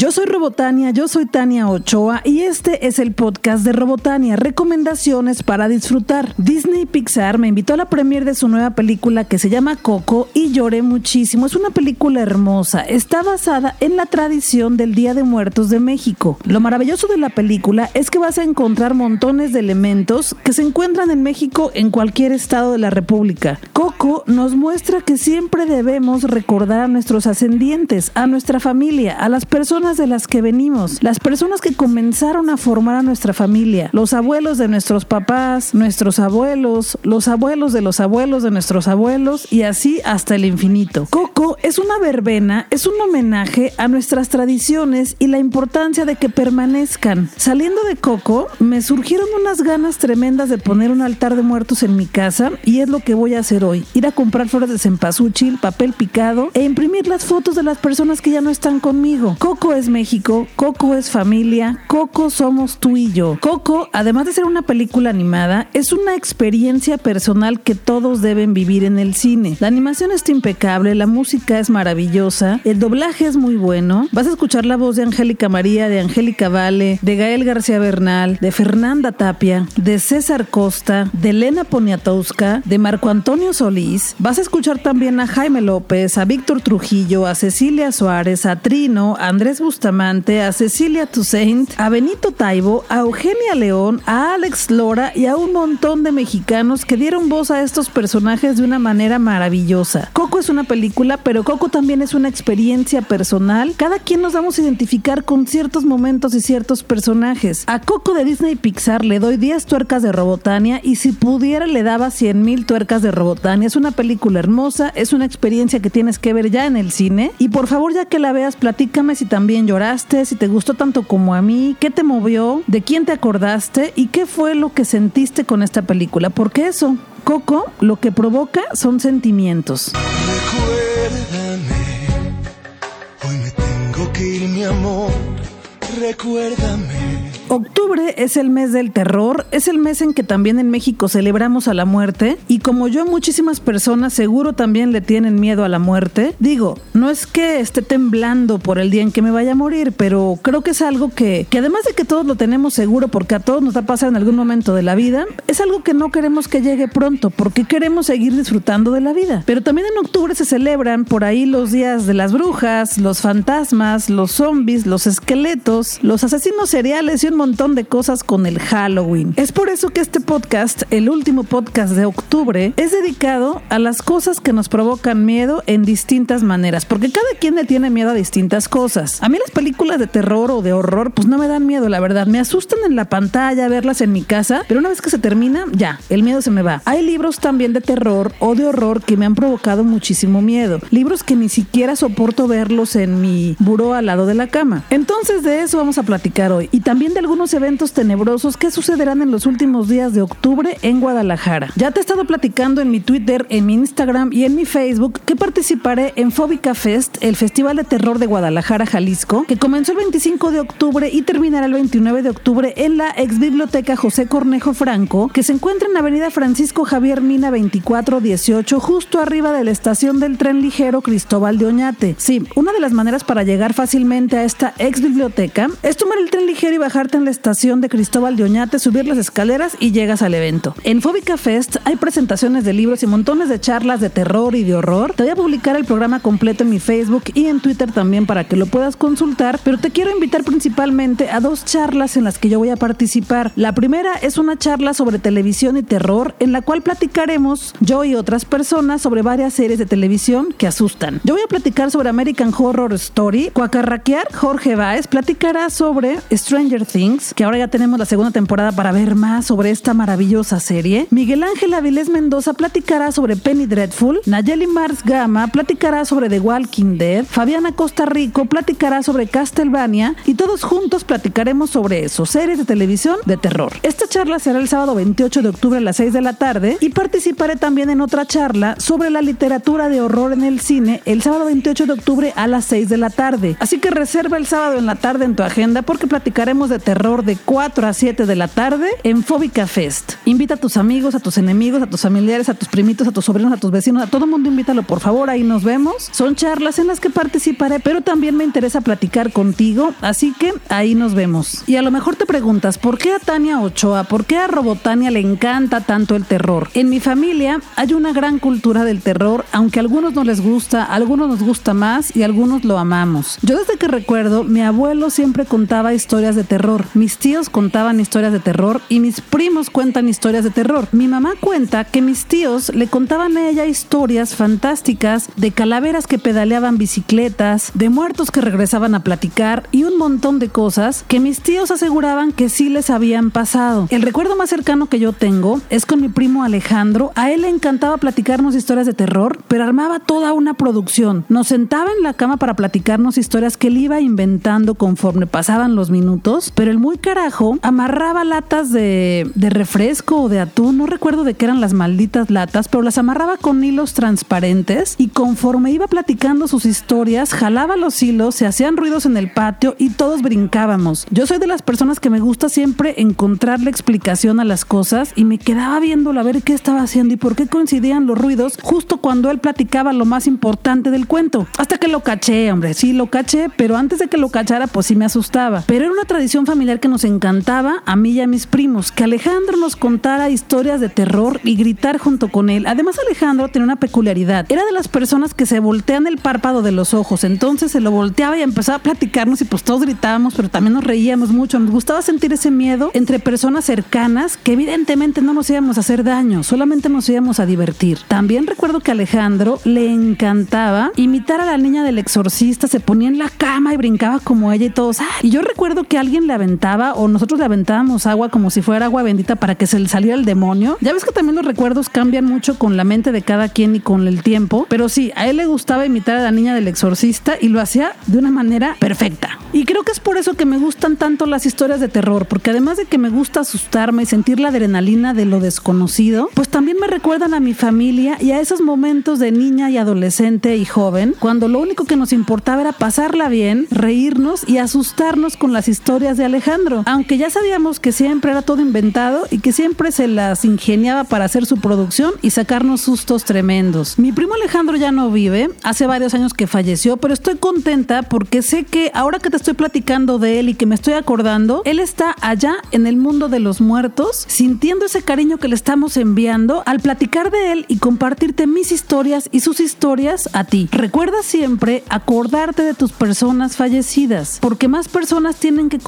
Yo soy Robotania, yo soy Tania Ochoa y este es el podcast de Robotania, recomendaciones para disfrutar. Disney Pixar me invitó a la premiere de su nueva película que se llama Coco y lloré muchísimo. Es una película hermosa, está basada en la tradición del Día de Muertos de México. Lo maravilloso de la película es que vas a encontrar montones de elementos que se encuentran en México en cualquier estado de la República. Coco nos muestra que siempre debemos recordar a nuestros ascendientes, a nuestra familia, a las personas de las que venimos, las personas que comenzaron a formar a nuestra familia, los abuelos de nuestros papás, nuestros abuelos, los abuelos de los abuelos de nuestros abuelos y así hasta el infinito. Coco es una verbena, es un homenaje a nuestras tradiciones y la importancia de que permanezcan. Saliendo de Coco, me surgieron unas ganas tremendas de poner un altar de muertos en mi casa y es lo que voy a hacer hoy. Ir a comprar flores de cempasúchil, papel picado e imprimir las fotos de las personas que ya no están conmigo. Coco es México, Coco es familia, Coco somos tú y yo. Coco, además de ser una película animada, es una experiencia personal que todos deben vivir en el cine. La animación está impecable, la música es maravillosa, el doblaje es muy bueno. Vas a escuchar la voz de Angélica María, de Angélica Vale, de Gael García Bernal, de Fernanda Tapia, de César Costa, de Elena Poniatowska, de Marco Antonio Solís. Vas a escuchar también a Jaime López, a Víctor Trujillo, a Cecilia Suárez, a Trino, a Andrés Bustamante, a Cecilia Toussaint, a Benito Taibo, a Eugenia León, a Alex Lora y a un montón de mexicanos que dieron voz a estos personajes de una manera maravillosa. Coco es una película, pero Coco también es una experiencia personal. Cada quien nos vamos a identificar con ciertos momentos y ciertos personajes. A Coco de Disney Pixar le doy 10 tuercas de Robotania y si pudiera le daba 100 mil tuercas de Robotania. Es una película hermosa, es una experiencia que tienes que ver ya en el cine. Y por favor, ya que la veas, platícame si también lloraste, si te gustó tanto como a mí, qué te movió, de quién te acordaste y qué fue lo que sentiste con esta película. Porque eso, Coco, lo que provoca son sentimientos. Recuérdame, hoy me tengo que ir, mi amor. Recuérdame. Octubre es el mes del terror, es el mes en que también en México celebramos a la muerte y como yo muchísimas personas seguro también le tienen miedo a la muerte. Digo, no es que esté temblando por el día en que me vaya a morir, pero creo que es algo que, que además de que todos lo tenemos seguro porque a todos nos va a en algún momento de la vida, es algo que no queremos que llegue pronto porque queremos seguir disfrutando de la vida. Pero también en octubre se celebran por ahí los días de las brujas, los fantasmas, los zombies, los esqueletos, los asesinos seriales y un montón de cosas con el Halloween. Es por eso que este podcast, el último podcast de octubre, es dedicado a las cosas que nos provocan miedo en distintas maneras, porque cada quien le tiene miedo a distintas cosas. A mí las películas de terror o de horror, pues no me dan miedo, la verdad. Me asustan en la pantalla, verlas en mi casa, pero una vez que se termina, ya, el miedo se me va. Hay libros también de terror o de horror que me han provocado muchísimo miedo. Libros que ni siquiera soporto verlos en mi buró al lado de la cama. Entonces de eso vamos a platicar hoy. Y también de algunos eventos tenebrosos que sucederán en los últimos días de octubre en Guadalajara. Ya te he estado platicando en mi Twitter, en mi Instagram y en mi Facebook que participaré en Fóbica Fest, el Festival de Terror de Guadalajara, Jalisco, que comenzó el 25 de octubre y terminará el 29 de octubre en la ex biblioteca José Cornejo Franco, que se encuentra en Avenida Francisco Javier Mina 2418, justo arriba de la estación del tren ligero Cristóbal de Oñate. Sí, una de las maneras para llegar fácilmente a esta ex biblioteca es tomar el tren ligero y bajarte en la estación de Cristóbal de Oñate, subir las escaleras y llegas al evento. En Fóbica Fest hay presentaciones de libros y montones de charlas de terror y de horror. Te voy a publicar el programa completo en mi Facebook y en Twitter también para que lo puedas consultar, pero te quiero invitar principalmente a dos charlas en las que yo voy a participar. La primera es una charla sobre televisión y terror en la cual platicaremos yo y otras personas sobre varias series de televisión que asustan. Yo voy a platicar sobre American Horror Story, Cuacarraquear, Jorge Baez platicará sobre Stranger Things, que ahora ya tenemos la segunda temporada para ver más sobre esta maravillosa serie. Miguel Ángel Avilés Mendoza platicará sobre Penny Dreadful. Nayeli Mars Gama platicará sobre The Walking Dead. Fabiana Costa Rico platicará sobre Castlevania. Y todos juntos platicaremos sobre eso, series de televisión de terror. Esta charla será el sábado 28 de octubre a las 6 de la tarde y participaré también en otra charla sobre la literatura de horror en el cine el sábado 28 de octubre a las 6 de la tarde. Así que reserva el sábado en la tarde en tu agenda porque platicaremos de terror de 4 a 7 de la tarde en Fóbica Fest. Invita a tus amigos, a tus enemigos, a tus familiares, a tus primitos, a tus sobrinos, a tus vecinos, a todo mundo invítalo por favor, ahí nos vemos. Son charlas en las que participaré, pero también me interesa platicar contigo, así que ahí nos vemos. Y a lo mejor te preguntas, ¿por qué a Tania Ochoa, por qué a Robotania le encanta tanto el terror? En mi familia hay una gran cultura del terror, aunque a algunos no les gusta, a algunos nos gusta más y a algunos lo amamos. Yo desde que recuerdo, mi abuelo siempre contaba historias de terror, mis tíos contaban historias de terror y mis primos cuentan historias de terror. Mi mamá cuenta que mis tíos le contaban a ella historias fantásticas de calaveras que pedaleaban bicicletas, de muertos que regresaban a platicar y un montón de cosas que mis tíos aseguraban que sí les habían pasado. El recuerdo más cercano que yo tengo es con mi primo Alejandro. A él le encantaba platicarnos historias de terror, pero armaba toda una producción. Nos sentaba en la cama para platicarnos historias que él iba inventando conforme pasaban los minutos, pero el muy carajo amarraba latas de, de refresco o de atún, no recuerdo de qué eran las malditas latas, pero las amarraba con hilos transparentes y conforme iba platicando sus historias, jalaba los hilos, se hacían ruidos en el patio y todos brincábamos. Yo soy de las personas que me gusta siempre encontrar la explicación a las cosas y me quedaba viéndolo a ver qué estaba haciendo y por qué coincidían los ruidos justo cuando él platicaba lo más importante del cuento. Hasta que lo caché, hombre, sí lo caché, pero antes de que lo cachara, pues sí me asustaba. Pero era una tradición familiar que nos encantaba, a mí y a mis primos, que Alejandro nos contara historias de terror y gritar junto con él. Además, Alejandro tenía una peculiaridad. Era de las personas que se voltean el párpado de los ojos. Entonces se lo volteaba y empezaba a platicarnos y pues todos gritábamos, pero también nos reíamos mucho. Nos gustaba sentir ese miedo entre personas cercanas que evidentemente no nos íbamos a hacer daño, solamente nos íbamos a divertir. También recuerdo que Alejandro le encantaba imitar a la niña del exorcista, se ponía en la cama y brincaba como ella y todos. Y yo recuerdo que alguien le aventaba o nosotros le aventábamos agua como si fuera agua bendita para que se le saliera el demonio. Ya ves que también los recuerdos cambian mucho con la mente de cada quien y con el tiempo, pero sí, a él le gustaba imitar a la niña del exorcista y lo hacía de una manera perfecta. Y creo que es por eso que me gustan tanto las historias de terror, porque además de que me gusta asustarme y sentir la adrenalina de lo desconocido, pues también me recuerdan a mi familia y a esos momentos de niña y adolescente y joven, cuando lo único que nos importaba era pasarla bien, reírnos y asustarnos con las historias de Alejandro, aunque ya sabíamos que siempre era todo inventado y que siempre se las ingeniaba para hacer su producción y sacarnos sustos tremendos. Mi primo Alejandro ya no vive, hace varios años que falleció, pero estoy contenta porque sé que ahora que te estoy platicando de él y que me estoy acordando, él está allá en el mundo de los muertos, sintiendo ese cariño que le estamos enviando al platicar de él y compartirte mis historias y sus historias a ti. Recuerda siempre acordarte de tus personas fallecidas, porque más personas tienen que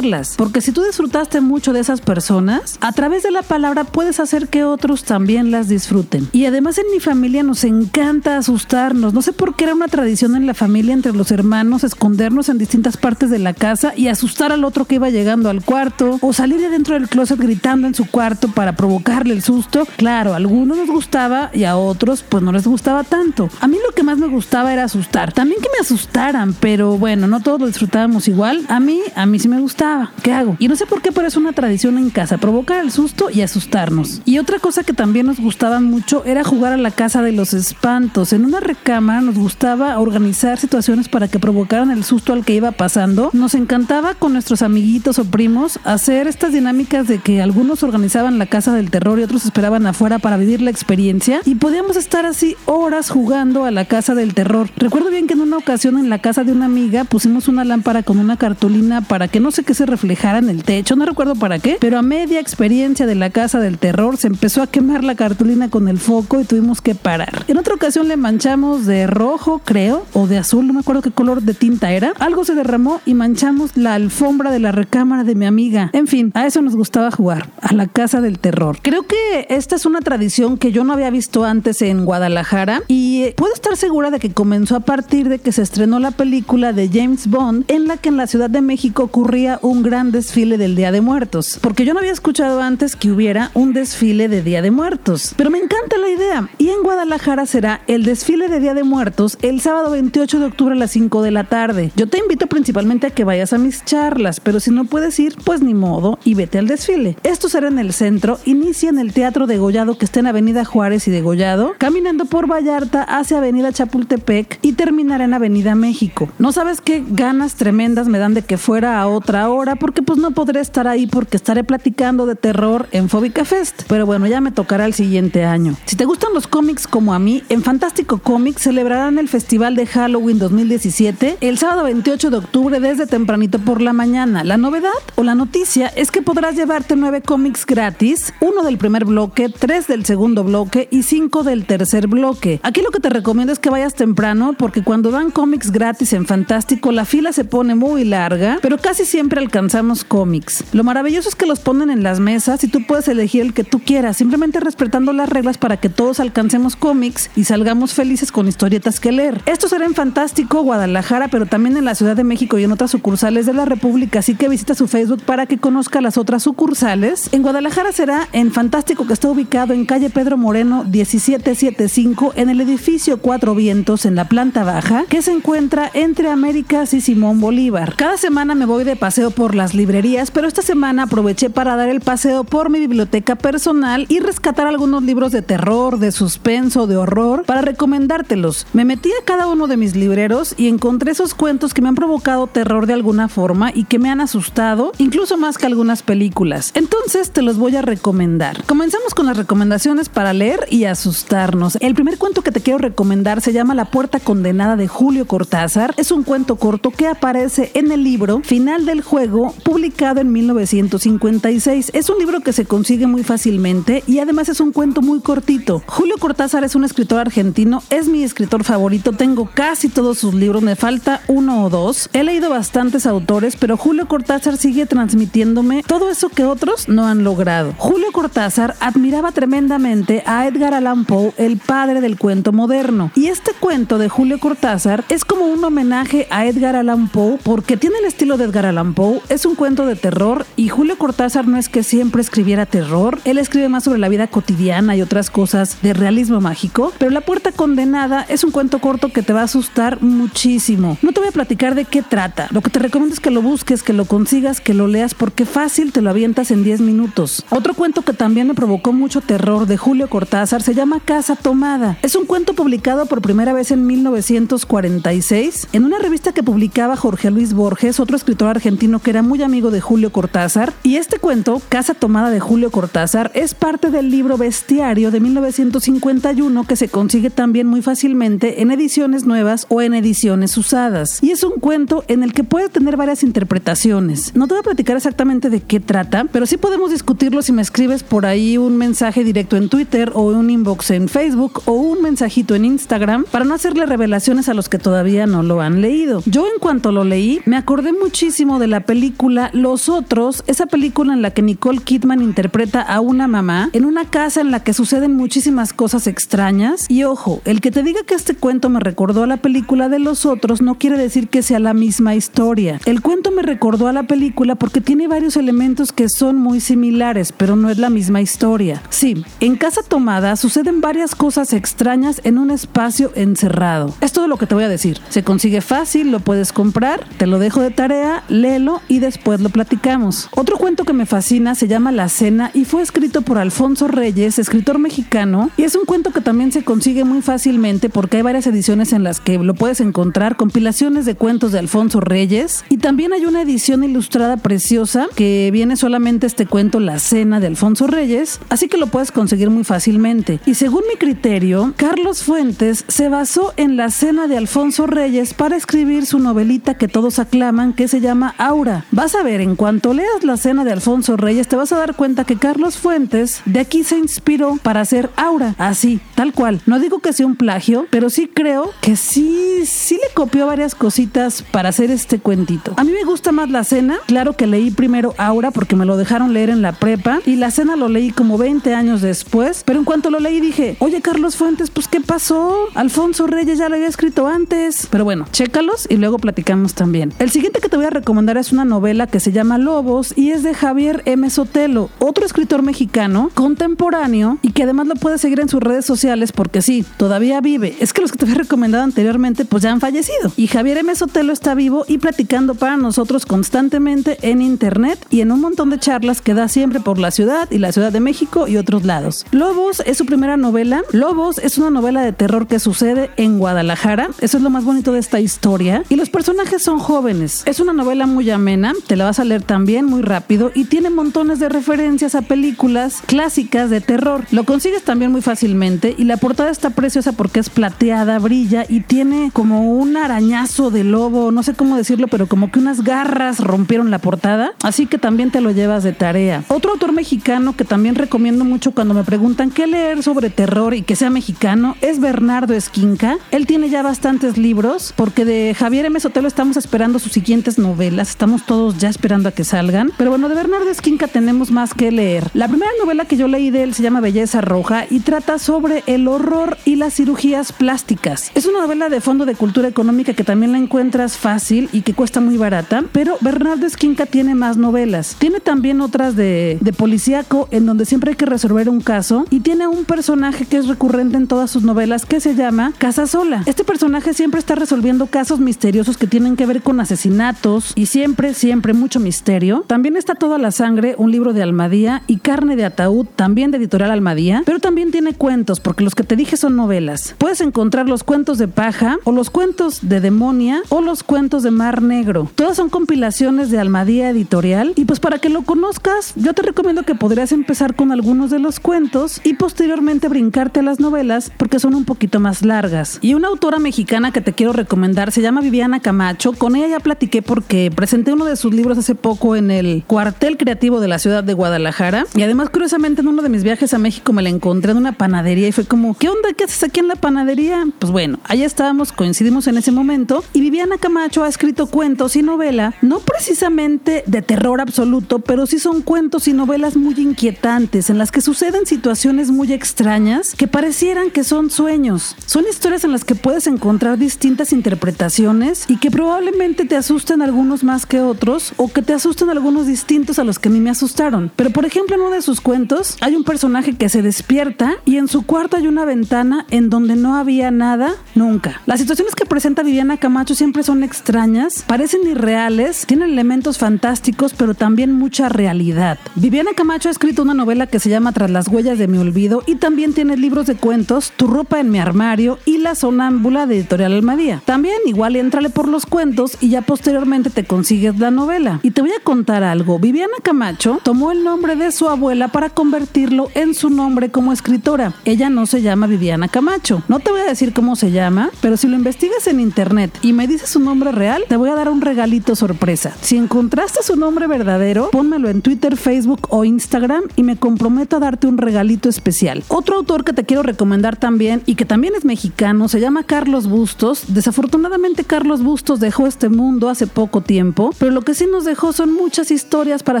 porque si tú disfrutaste mucho de esas personas, a través de la palabra puedes hacer que otros también las disfruten. Y además en mi familia nos encanta asustarnos, no sé por qué era una tradición en la familia entre los hermanos escondernos en distintas partes de la casa y asustar al otro que iba llegando al cuarto o salir de dentro del closet gritando en su cuarto para provocarle el susto. Claro, a algunos nos gustaba y a otros pues no les gustaba tanto. A mí lo que más me gustaba era asustar, también que me asustaran, pero bueno, no todos lo disfrutábamos igual. A mí, a mí sí me gustaba. ¿Qué hago? Y no sé por qué, pero es una tradición en casa, provocar el susto y asustarnos. Y otra cosa que también nos gustaba mucho era jugar a la casa de los espantos. En una recámara nos gustaba organizar situaciones para que provocaran el susto al que iba pasando. Nos encantaba con nuestros amiguitos o primos hacer estas dinámicas de que algunos organizaban la casa del terror y otros esperaban afuera para vivir la experiencia y podíamos estar así horas jugando a la casa del terror. Recuerdo bien que en una ocasión en la casa de una amiga pusimos una lámpara con una cartulina para que no sé qué se en el techo, no recuerdo para qué, pero a media experiencia de la casa del terror se empezó a quemar la cartulina con el foco y tuvimos que parar. En otra ocasión le manchamos de rojo, creo, o de azul, no me acuerdo qué color de tinta era. Algo se derramó y manchamos la alfombra de la recámara de mi amiga. En fin, a eso nos gustaba jugar, a la casa del terror. Creo que esta es una tradición que yo no había visto antes en Guadalajara y puedo estar segura de que comenzó a partir de que se estrenó la película de James Bond en la que en la Ciudad de México ocurría un gran desfile del Día de Muertos. Porque yo no había escuchado antes que hubiera un desfile de Día de Muertos. Pero me encanta la idea. Y en Guadalajara será el desfile de Día de Muertos el sábado 28 de octubre a las 5 de la tarde. Yo te invito principalmente a que vayas a mis charlas, pero si no puedes ir, pues ni modo y vete al desfile. Esto será en el centro, inicia en el Teatro de Gollado que está en Avenida Juárez y de Gollado, caminando por Vallarta hacia Avenida Chapultepec y terminará en Avenida México. No sabes qué ganas tremendas me dan de que fuera a otra ahora porque pues no podré estar ahí porque estaré platicando de terror en Fóbica Fest. Pero bueno, ya me tocará el siguiente año. Si te gustan los cómics como a mí, en Fantástico Comics celebrarán el Festival de Halloween 2017 el sábado 28 de octubre desde tempranito por la mañana. La novedad o la noticia es que podrás llevarte nueve cómics gratis, uno del primer bloque, tres del segundo bloque y cinco del tercer bloque. Aquí lo que te recomiendo es que vayas temprano porque cuando dan cómics gratis en Fantástico la fila se pone muy larga, pero casi siempre alcanzamos cómics. Lo maravilloso es que los ponen en las mesas y tú puedes elegir el que tú quieras, simplemente respetando las reglas para que todos alcancemos cómics y salgamos felices con historietas que leer. Esto será en Fantástico, Guadalajara, pero también en la Ciudad de México y en otras sucursales de la República, así que visita su Facebook para que conozca las otras sucursales. En Guadalajara será en Fantástico que está ubicado en calle Pedro Moreno 1775 en el edificio Cuatro Vientos en la planta baja que se encuentra entre Américas y Simón Bolívar. Cada semana me voy de paseo por las librerías, pero esta semana aproveché para dar el paseo por mi biblioteca personal y rescatar algunos libros de terror, de suspenso, de horror para recomendártelos. Me metí a cada uno de mis libreros y encontré esos cuentos que me han provocado terror de alguna forma y que me han asustado, incluso más que algunas películas. Entonces te los voy a recomendar. Comenzamos con las recomendaciones para leer y asustarnos. El primer cuento que te quiero recomendar se llama La puerta condenada de Julio Cortázar. Es un cuento corto que aparece en el libro Final del juego, publicado en 1956. Es un libro que se consigue muy fácilmente y además es un cuento muy cortito. Julio Cortázar es un escritor argentino, es mi escritor favorito, tengo casi todos sus libros, me falta uno o dos. He leído bastantes autores, pero Julio Cortázar sigue transmitiéndome todo eso que otros no han logrado. Julio Cortázar admiraba tremendamente a Edgar Allan Poe, el padre del cuento moderno. Y este cuento de Julio Cortázar es como un homenaje a Edgar Allan Poe porque tiene el estilo de Edgar Allan Poe, es un cuento de terror y Julio Cortázar no es que siempre escribiera terror, él escribe más sobre la vida cotidiana y otras cosas de realismo mágico, pero La puerta condenada es un cuento corto que te va a asustar muchísimo. No te voy a platicar de qué trata, lo que te recomiendo es que lo busques, que lo consigas, que lo leas porque fácil te lo avientas en 10 minutos. Otro cuento que también me provocó mucho terror de Julio Cortázar se llama Casa Tomada. Es un cuento publicado por primera vez en 1946 en una revista que publicaba Jorge Luis Borges, otro escritor argentino que era muy amigo de Julio Cortázar. Y este cuento, Casa Tomada de Julio Cortázar, es parte del libro Bestiario de 1951 que se consigue también muy fácilmente en ediciones nuevas o en ediciones usadas. Y es un cuento en el que puede tener varias interpretaciones. No te voy a platicar exactamente de qué trata, pero sí podemos discutirlo si me escribes por ahí un mensaje directo en Twitter o un inbox en Facebook o un mensajito en Instagram para no hacerle revelaciones a los que todavía no lo han leído. Yo en cuanto lo leí, me acordé muchísimo de la película Los Otros, esa película en la que Nicole Kidman interpreta a una mamá en una casa en la que suceden muchísimas cosas extrañas. Y ojo, el que te diga que este cuento me recordó a la película de Los Otros no quiere decir que sea la misma historia. El cuento me recordó a la película porque tiene varios elementos que son muy similares, pero no es la misma historia. Sí, en Casa Tomada suceden varias cosas extrañas en un espacio encerrado. Es todo lo que te voy a decir. Se consigue fácil, lo puedes comprar, te lo dejo de tarea, léelo y después lo platicamos. Otro cuento que me fascina se llama La Cena y fue escrito por Alfonso Reyes, escritor mexicano, y es un cuento que también se consigue muy fácilmente porque hay varias ediciones en las que lo puedes encontrar, compilaciones de cuentos de Alfonso Reyes, y también hay una edición ilustrada preciosa que viene solamente este cuento La Cena de Alfonso Reyes, así que lo puedes conseguir muy fácilmente. Y según mi criterio, Carlos Fuentes se basó en La Cena de Alfonso Reyes para escribir su novelita que todos aclaman que se llama Aura. Vas a ver, en cuanto leas La Cena de Alfonso Reyes, te vas a dar cuenta que Carlos Fuentes de aquí se inspiró para hacer Aura, así, tal cual. No digo que sea un plagio, pero sí creo que sí, sí le copió varias cositas para hacer este cuentito. A mí me gusta más La Cena, claro que leí primero Aura porque me lo dejaron leer en la prepa y La Cena lo leí como 20 años después, pero en cuanto lo leí dije, oye Carlos Fuentes, pues ¿qué pasó? Alfonso Reyes ya lo había escrito antes. Pero bueno, chécalos y luego platicamos también. El siguiente que te voy a recomendar es una novela que se llama Lobos y es de Javier M. Sotelo, otro escritor mexicano contemporáneo y que además lo puedes seguir en sus redes sociales porque sí, todavía vive. Es que los que te había recomendado anteriormente pues ya han fallecido. Y Javier M. Sotelo está vivo y platicando para nosotros constantemente en internet y en un montón de charlas que da siempre por la ciudad y la Ciudad de México y otros lados. Lobos es su primera novela. Lobos es una novela de terror que sucede en Guadalajara. Eso es lo más bonito de esta historia. Y los personajes son jóvenes. Es una novela muy amena, te la vas a leer también muy rápido y tiene montones de referencias a películas clásicas de terror. Lo consigues también muy fácilmente y la portada está preciosa porque es plateada, brilla y tiene como un arañazo de lobo, no sé cómo decirlo, pero como que unas garras rompieron la portada, así que también te lo llevas de tarea. Otro autor mexicano que también recomiendo mucho cuando me preguntan qué leer sobre terror y que sea mexicano es Bernardo Esquinca. Él tiene ya bastantes libros porque de Javier M. Sotelo estamos esperando sus siguientes novelas, todos ya esperando a que salgan, pero bueno, de Bernardo Esquinca tenemos más que leer. La primera novela que yo leí de él se llama Belleza Roja y trata sobre el horror y las cirugías plásticas. Es una novela de fondo de cultura económica que también la encuentras fácil y que cuesta muy barata, pero Bernardo Esquinca tiene más novelas. Tiene también otras de, de policíaco en donde siempre hay que resolver un caso y tiene un personaje que es recurrente en todas sus novelas que se llama Casa Sola. Este personaje siempre está resolviendo casos misteriosos que tienen que ver con asesinatos y siempre, siempre mucho misterio. También está Toda la Sangre, un libro de Almadía y Carne de Ataúd, también de editorial Almadía, pero también tiene cuentos porque los que te dije son novelas. Puedes encontrar los cuentos de paja o los cuentos de demonia o los cuentos de Mar Negro. Todas son compilaciones de Almadía Editorial y pues para que lo conozcas, yo te recomiendo que podrías empezar con algunos de los cuentos y posteriormente brincarte a las novelas porque son un poquito más largas. Y una autora mexicana que te quiero recomendar se llama Viviana Camacho. Con ella ya platiqué porque presenté uno de sus libros hace poco en el cuartel creativo de la ciudad de Guadalajara. Y además, curiosamente, en uno de mis viajes a México me la encontré en una panadería y fue como, ¿qué onda? ¿Qué haces aquí en la panadería? Pues bueno, allá estábamos, coincidimos en ese momento. Y Viviana Camacho ha escrito cuentos y novela, no precisamente de terror absoluto, pero sí son cuentos y novelas muy inquietantes en las que suceden situaciones muy extrañas que parecieran que son sueños. Son historias en las que puedes encontrar distintas interpretaciones y que probablemente te asusten algunos más que otros o que te asusten algunos distintos a los que a mí me asustaron. Pero por ejemplo en uno de sus cuentos hay un personaje que se despierta y en su cuarto hay una ventana en donde no había nada nunca. Las situaciones que presenta Viviana Camacho siempre son extrañas, parecen irreales, tienen elementos fantásticos pero también mucha realidad. Viviana Camacho ha escrito una novela que se llama Tras las huellas de mi olvido y también tiene libros de cuentos Tu ropa en mi armario y La sonámbula de Editorial Almadía. También igual entrale por los cuentos y ya posteriormente te consigues la novela. Y te voy a contar algo. Viviana Camacho tomó el nombre de su abuela para convertirlo en su nombre como escritora. Ella no se llama Viviana Camacho. No te voy a decir cómo se llama, pero si lo investigas en internet y me dices su nombre real, te voy a dar un regalito sorpresa. Si encontraste su nombre verdadero, pónmelo en Twitter, Facebook o Instagram y me comprometo a darte un regalito especial. Otro autor que te quiero recomendar también y que también es mexicano se llama Carlos Bustos. Desafortunadamente Carlos Bustos dejó este mundo hace poco tiempo, pero lo que sí nos dejó son muchas historias para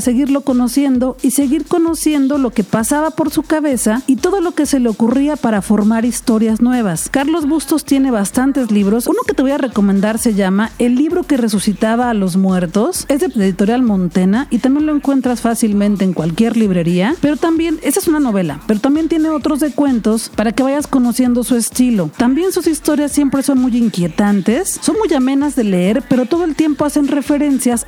seguirlo conociendo y seguir conociendo lo que pasaba por su cabeza y todo lo que se le ocurría para formar historias nuevas. Carlos Bustos tiene bastantes libros. Uno que te voy a recomendar se llama El libro que resucitaba a los muertos. Es de editorial Montena y también lo encuentras fácilmente en cualquier librería. Pero también, esa es una novela, pero también tiene otros de cuentos para que vayas conociendo su estilo. También sus historias siempre son muy inquietantes, son muy amenas de leer, pero todo el tiempo hacen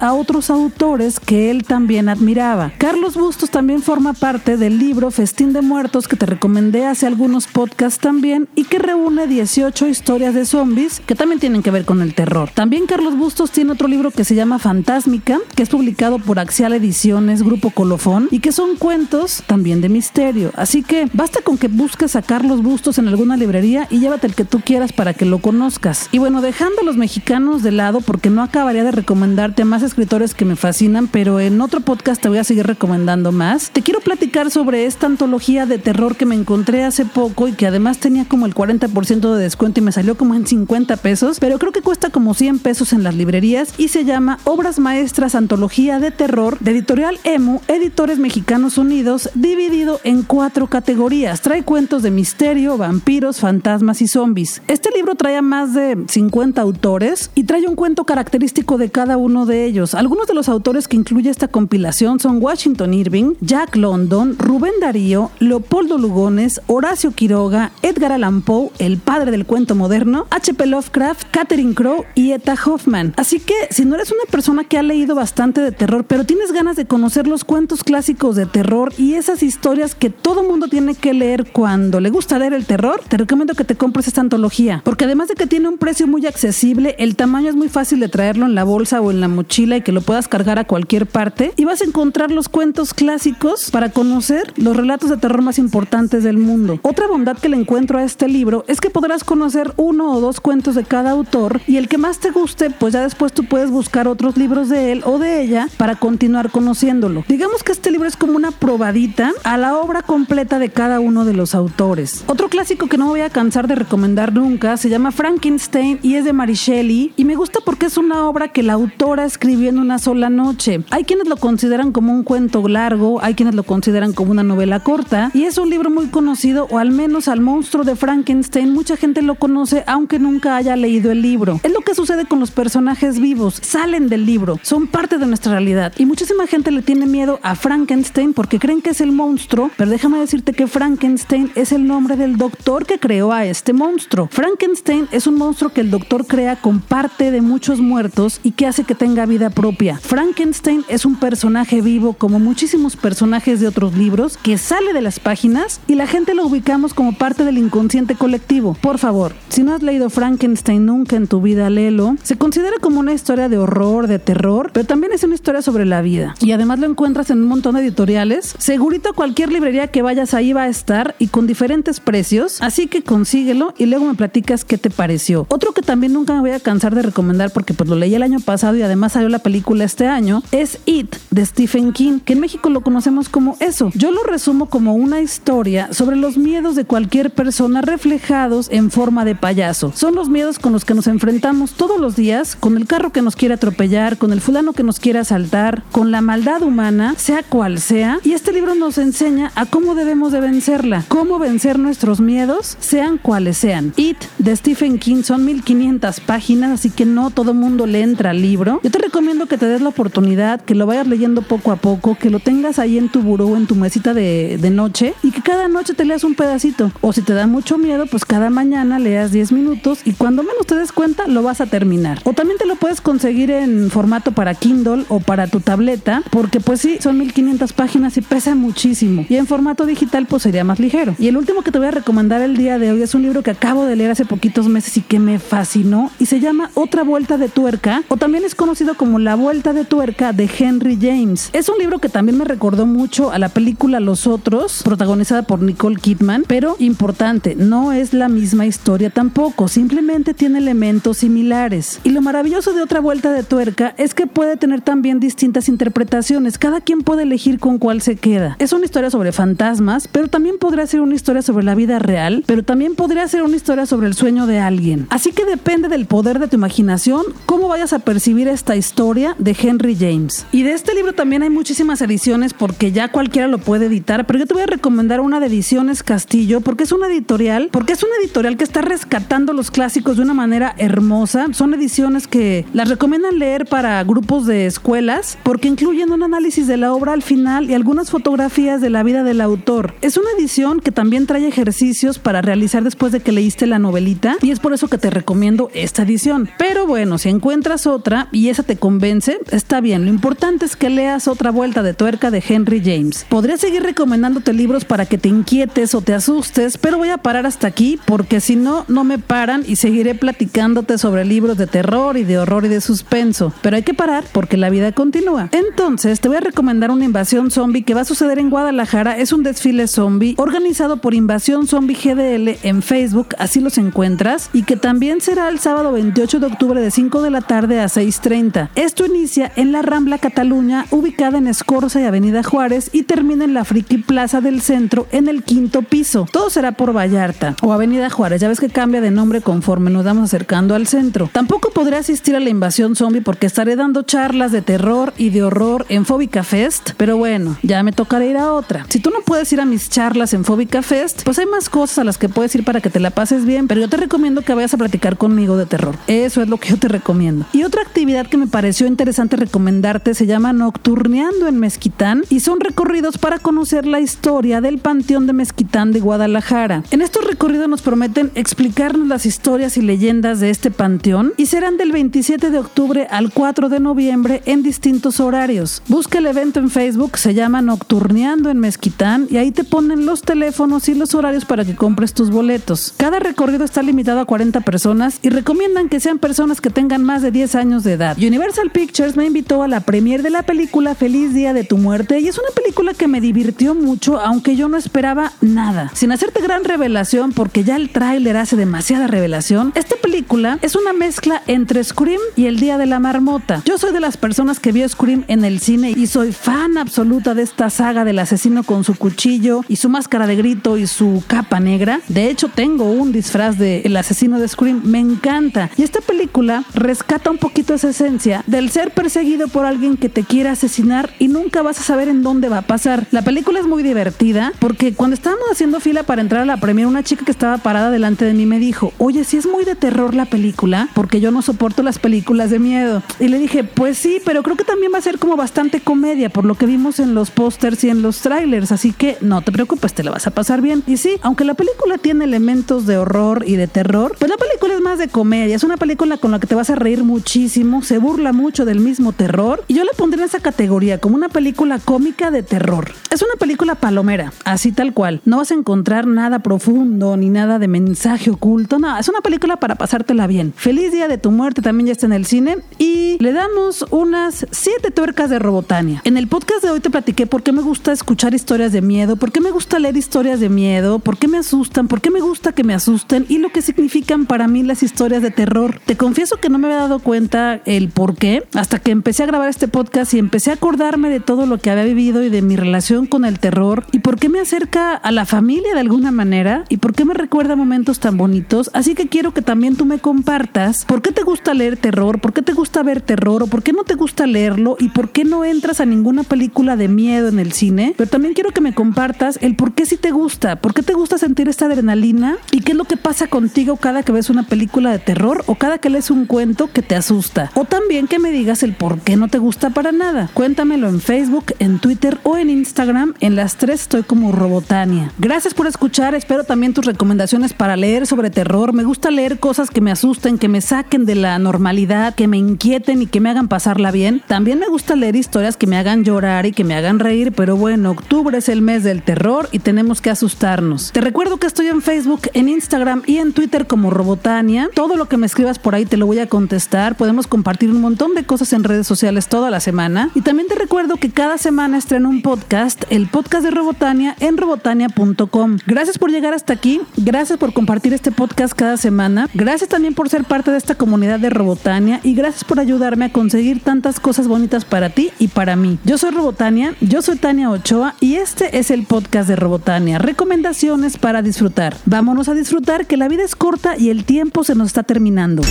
a otros autores que él también admiraba. Carlos Bustos también forma parte del libro Festín de Muertos que te recomendé hace algunos podcasts también y que reúne 18 historias de zombies que también tienen que ver con el terror. También Carlos Bustos tiene otro libro que se llama Fantásmica, que es publicado por Axial Ediciones, Grupo Colofón, y que son cuentos también de misterio. Así que basta con que busques a Carlos Bustos en alguna librería y llévate el que tú quieras para que lo conozcas. Y bueno, dejando a los mexicanos de lado, porque no acabaría de recomendarte más escritores que me fascinan, pero en otro podcast te voy a seguir recomendando más. Te quiero platicar sobre esta antología de terror que me encontré hace poco y que además tenía como el 40% de descuento y me salió como en 50 pesos, pero creo que cuesta como 100 pesos en las librerías y se llama Obras Maestras Antología de Terror de Editorial EMU, Editores Mexicanos Unidos, dividido en cuatro categorías. Trae cuentos de misterio, vampiros, fantasmas y zombies. Este libro trae a más de 50 autores y trae un cuento característico de cada uno de ellos. Algunos de los autores que incluye esta compilación son Washington Irving, Jack London, Rubén Darío, Leopoldo Lugones, Horacio Quiroga, Edgar Allan Poe, el padre del cuento moderno, H.P. Lovecraft, Catherine Crowe y Etta Hoffman. Así que si no eres una persona que ha leído bastante de terror, pero tienes ganas de conocer los cuentos clásicos de terror y esas historias que todo mundo tiene que leer cuando le gusta leer el terror, te recomiendo que te compres esta antología, porque además de que tiene un precio muy accesible, el tamaño es muy fácil de traerlo en la bolsa o en la mochila mochila y que lo puedas cargar a cualquier parte y vas a encontrar los cuentos clásicos para conocer los relatos de terror más importantes del mundo. Otra bondad que le encuentro a este libro es que podrás conocer uno o dos cuentos de cada autor y el que más te guste, pues ya después tú puedes buscar otros libros de él o de ella para continuar conociéndolo. Digamos que este libro es como una probadita a la obra completa de cada uno de los autores. Otro clásico que no voy a cansar de recomendar nunca se llama Frankenstein y es de Mary Shelley y me gusta porque es una obra que la autora escribió en una sola noche. Hay quienes lo consideran como un cuento largo, hay quienes lo consideran como una novela corta y es un libro muy conocido o al menos al monstruo de Frankenstein mucha gente lo conoce aunque nunca haya leído el libro. Es lo que sucede con los personajes vivos, salen del libro, son parte de nuestra realidad y muchísima gente le tiene miedo a Frankenstein porque creen que es el monstruo, pero déjame decirte que Frankenstein es el nombre del doctor que creó a este monstruo. Frankenstein es un monstruo que el doctor crea con parte de muchos muertos y que hace que tenga vida propia. Frankenstein es un personaje vivo como muchísimos personajes de otros libros que sale de las páginas y la gente lo ubicamos como parte del inconsciente colectivo. Por favor, si no has leído Frankenstein nunca en tu vida, léelo. Se considera como una historia de horror, de terror, pero también es una historia sobre la vida. Y además lo encuentras en un montón de editoriales. Segurito cualquier librería que vayas ahí va a estar y con diferentes precios. Así que consíguelo y luego me platicas qué te pareció. Otro que también nunca me voy a cansar de recomendar porque pues lo leí el año pasado y además salió la película este año es It de Stephen King, que en México lo conocemos como eso. Yo lo resumo como una historia sobre los miedos de cualquier persona reflejados en forma de payaso. Son los miedos con los que nos enfrentamos todos los días, con el carro que nos quiere atropellar, con el fulano que nos quiere asaltar, con la maldad humana, sea cual sea. Y este libro nos enseña a cómo debemos de vencerla, cómo vencer nuestros miedos, sean cuales sean. It de Stephen King son 1500 páginas, así que no todo mundo le entra al libro. Te recomiendo que te des la oportunidad, que lo vayas leyendo poco a poco, que lo tengas ahí en tu buró, en tu mesita de, noche y que cada noche te leas un pedacito. O si te da mucho miedo, pues cada mañana leas 10 minutos y cuando menos te des cuenta lo vas a terminar. O también te lo puedes conseguir en formato para Kindle o para tu tableta, porque pues sí, son 1500 páginas y pesa muchísimo. Y en formato digital pues sería más ligero. Y el último que te voy a recomendar el día de hoy es un libro que acabo de leer hace poquitos meses y que me fascinó y se llama Otra Vuelta de Tuerca o también es conocido como La Vuelta de Tuerca de Henry James. Es un libro que también me recordó mucho a la película Los Otros, protagonizada por Nicole Kidman, pero importante, no es la misma historia tampoco, simplemente tiene elementos similares. Y lo maravilloso de Otra Vuelta de Tuerca es que puede tener también distintas interpretaciones, cada quien puede elegir con cuál se queda. Es una historia sobre fantasmas, pero también podría ser una historia sobre la vida real, pero también podría ser una historia sobre el sueño de alguien. Así que depende del poder de tu imaginación cómo vayas a percibir esta historia de Henry James. Y de este libro también hay muchísimas ediciones porque ya cualquiera lo puede editar, pero yo te voy a recomendar una de Ediciones Castillo porque es una editorial, porque es una editorial que está rescatando los clásicos de una manera hermosa. Son ediciones que las recomiendan leer para grupos de escuelas porque incluyen un análisis de la obra al final y algunas fotografías de la vida del autor. Es una edición que también trae ejercicios para realizar después de que leíste la novelita y es por eso que te recomiendo esta edición. Pero bueno, si encuentras otra y esa te convence, está bien. Lo importante es que leas otra vuelta de tuerca de Henry James. Podría seguir recomendándote libros para que te inquietes o te asustes, pero voy a parar hasta aquí porque si no, no me paran y seguiré platicándote sobre libros de terror y de horror y de suspenso. Pero hay que parar porque la vida continúa. Entonces, te voy a recomendar una invasión zombie que va a suceder en Guadalajara. Es un desfile zombie organizado por Invasión Zombie GDL en Facebook, así los encuentras, y que también será el sábado 28 de octubre de 5 de la tarde a 6.30. Esto inicia en la Rambla Cataluña, ubicada en Escorza y Avenida Juárez, y termina en la Friki Plaza del Centro, en el quinto piso. Todo será por Vallarta o Avenida Juárez, ya ves que cambia de nombre conforme nos vamos acercando al centro. Tampoco podré asistir a la invasión zombie porque estaré dando charlas de terror y de horror en Fóbica Fest, pero bueno, ya me tocará ir a otra. Si tú no puedes ir a mis charlas en Fóbica Fest, pues hay más cosas a las que puedes ir para que te la pases bien, pero yo te recomiendo que vayas a platicar conmigo de terror. Eso es lo que yo te recomiendo. Y otra actividad que me pareció interesante recomendarte se llama Nocturneando en Mezquitán y son recorridos para conocer la historia del Panteón de Mezquitán de Guadalajara. En estos recorridos nos prometen explicarnos las historias y leyendas de este panteón y serán del 27 de octubre al 4 de noviembre en distintos horarios. Busca el evento en Facebook, se llama Nocturneando en Mezquitán y ahí te ponen los teléfonos y los horarios para que compres tus boletos. Cada recorrido está limitado a 40 personas y recomiendan que sean personas que tengan más de 10 años de edad. Universal Pictures me invitó a la premiere de la película Feliz Día de tu Muerte y es una película que me divirtió mucho, aunque yo no esperaba nada. Sin hacerte gran revelación, porque ya el tráiler hace demasiada revelación, esta película es una mezcla entre Scream y El Día de la Marmota. Yo soy de las personas que vio Scream en el cine y soy fan absoluta de esta saga del asesino con su cuchillo y su máscara de grito y su capa negra. De hecho, tengo un disfraz de El asesino de Scream, me encanta. Y esta película rescata un poquito esa esencia del ser perseguido por alguien que te quiere asesinar y nunca vas a saber en dónde va a pasar. La película es muy divertida porque cuando estábamos haciendo fila para entrar a la premier, una chica que estaba parada delante de mí me dijo, oye, si es muy de terror la película, porque yo no soporto las películas de miedo. Y le dije, pues sí, pero creo que también va a ser como bastante comedia, por lo que vimos en los pósters y en los trailers, así que no te preocupes, te la vas a pasar bien. Y sí, aunque la película tiene elementos de horror y de terror, pues la película es más de comedia, es una película con la que te vas a reír muchísimo, se burla mucho del mismo terror, y yo le pondría en esa categoría como una película cómica de terror. Es una película palomera, así tal cual. No vas a encontrar nada profundo ni nada de mensaje oculto, no, es una película para pasártela bien. Feliz Día de tu Muerte también ya está en el cine y le damos unas siete tuercas de Robotania. En el podcast de hoy te platiqué por qué me gusta escuchar historias de miedo, por qué me gusta leer historias de miedo, por qué me asustan, por qué me gusta que me asusten y lo que significan para mí las historias de terror. Te confieso que no me había dado cuenta el por qué hasta que empecé a grabar este podcast y empecé a acordarme de todo lo que había vivido y de mi relación con el terror y por qué me acerca a la familia de alguna manera y por qué me recuerda momentos tan bonitos. Así que quiero que también tú me compartas por qué te gusta leer terror, por qué te gusta ver terror o por qué no te gusta leerlo y por qué no entras a ninguna película de miedo en el cine. Pero también quiero que me compartas el por qué sí te gusta, por qué te gusta sentir esta adrenalina y qué es lo que pasa contigo cada que ves una película de terror o cada que lees un cuento que te asusta. O también que me digas el por qué no te gusta para nada. Cuéntamelo en Facebook, en Twitter o en Instagram. En las tres estoy como Robotania. Gracias por escuchar. Espero también tus recomendaciones para leer sobre terror. Me gusta leer cosas que me asusten, que me saquen de la normalidad, que me inquieten y que me hagan pasarla bien. También me gusta leer historias que me hagan llorar y que me hagan reír, pero bueno, octubre es el mes del terror y tenemos que asustarnos. Te recuerdo que estoy en Facebook, en Instagram y en Twitter como Robotania. Todo lo que me escribas por ahí te lo voy a contestar. Podemos compartir un montón de cosas en redes sociales toda la semana. Y también te recuerdo que cada semana estreno un podcast, el podcast de Robotania en robotania.com. Gracias por llegar hasta aquí. Gracias por compartir este podcast cada semana. Gracias también por ser parte de esta comunidad de Robotania y gracias por ayudarme a conseguir tantas cosas bonitas para ti y para mí. Yo soy Robotania, yo soy Tania Ochoa y este es el podcast de Robotania. Recomendaciones para disfrutar. Vámonos a disfrutar que la vida es corta y el tiempo se nos está terminando.